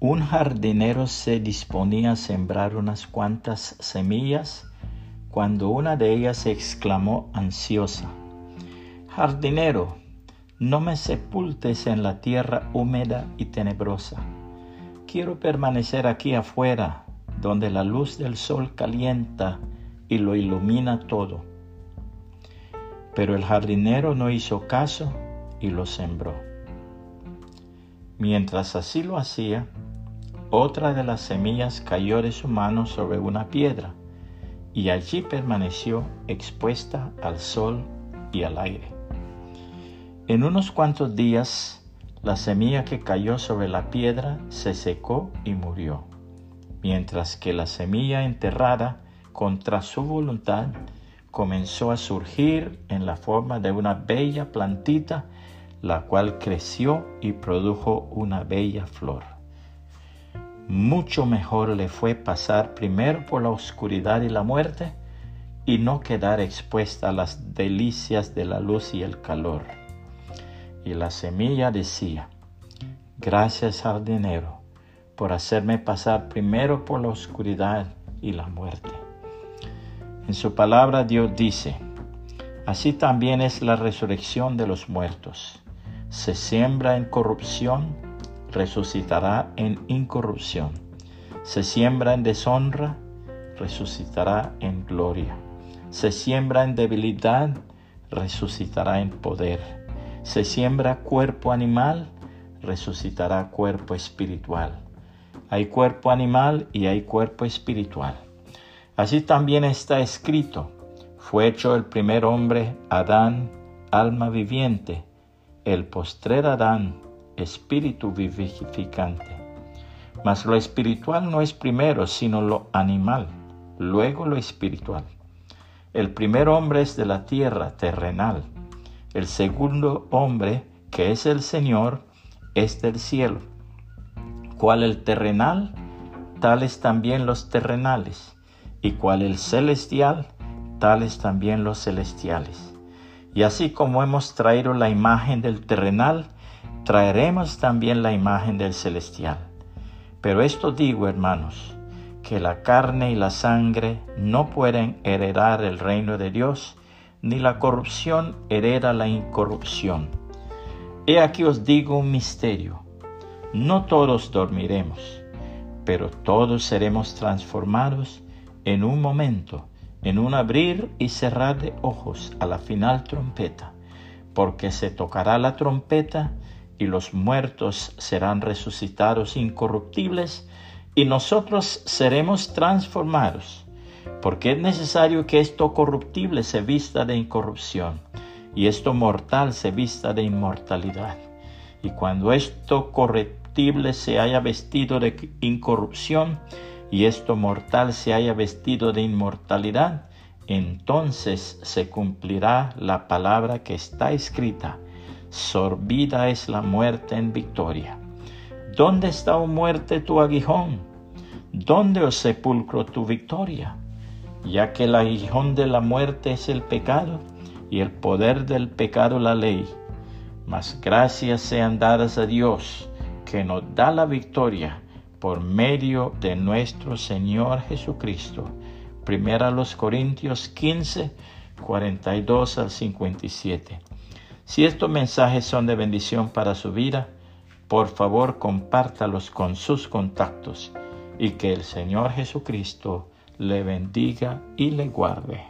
Un jardinero se disponía a sembrar unas cuantas semillas cuando una de ellas exclamó ansiosa, Jardinero, no me sepultes en la tierra húmeda y tenebrosa. Quiero permanecer aquí afuera, donde la luz del sol calienta y lo ilumina todo. Pero el jardinero no hizo caso y lo sembró. Mientras así lo hacía, otra de las semillas cayó de su mano sobre una piedra y allí permaneció expuesta al sol y al aire. En unos cuantos días, la semilla que cayó sobre la piedra se secó y murió, mientras que la semilla enterrada contra su voluntad comenzó a surgir en la forma de una bella plantita, la cual creció y produjo una bella flor. Mucho mejor le fue pasar primero por la oscuridad y la muerte y no quedar expuesta a las delicias de la luz y el calor. Y la semilla decía, gracias jardinero por hacerme pasar primero por la oscuridad y la muerte. En su palabra Dios dice, así también es la resurrección de los muertos. Se siembra en corrupción, resucitará en incorrupción. Se siembra en deshonra, resucitará en gloria. Se siembra en debilidad, resucitará en poder. Se siembra cuerpo animal, resucitará cuerpo espiritual. Hay cuerpo animal y hay cuerpo espiritual. Así también está escrito, fue hecho el primer hombre, Adán, alma viviente, el postrer Adán, espíritu vivificante. Mas lo espiritual no es primero, sino lo animal, luego lo espiritual. El primer hombre es de la tierra, terrenal. El segundo hombre, que es el Señor, es del cielo. ¿Cuál el terrenal? Tales también los terrenales y cual el celestial, tales también los celestiales. Y así como hemos traído la imagen del terrenal, traeremos también la imagen del celestial. Pero esto digo, hermanos, que la carne y la sangre no pueden heredar el reino de Dios, ni la corrupción hereda la incorrupción. He aquí os digo un misterio. No todos dormiremos, pero todos seremos transformados en un momento, en un abrir y cerrar de ojos a la final trompeta, porque se tocará la trompeta y los muertos serán resucitados incorruptibles y nosotros seremos transformados, porque es necesario que esto corruptible se vista de incorrupción y esto mortal se vista de inmortalidad. Y cuando esto corruptible se haya vestido de incorrupción, y esto mortal se haya vestido de inmortalidad, entonces se cumplirá la palabra que está escrita, sorbida es la muerte en victoria. ¿Dónde está, oh muerte, tu aguijón? ¿Dónde, oh sepulcro, tu victoria? Ya que el aguijón de la muerte es el pecado y el poder del pecado la ley. Mas gracias sean dadas a Dios, que nos da la victoria por medio de nuestro Señor Jesucristo. Primera los Corintios 15, 42 al 57. Si estos mensajes son de bendición para su vida, por favor compártalos con sus contactos y que el Señor Jesucristo le bendiga y le guarde.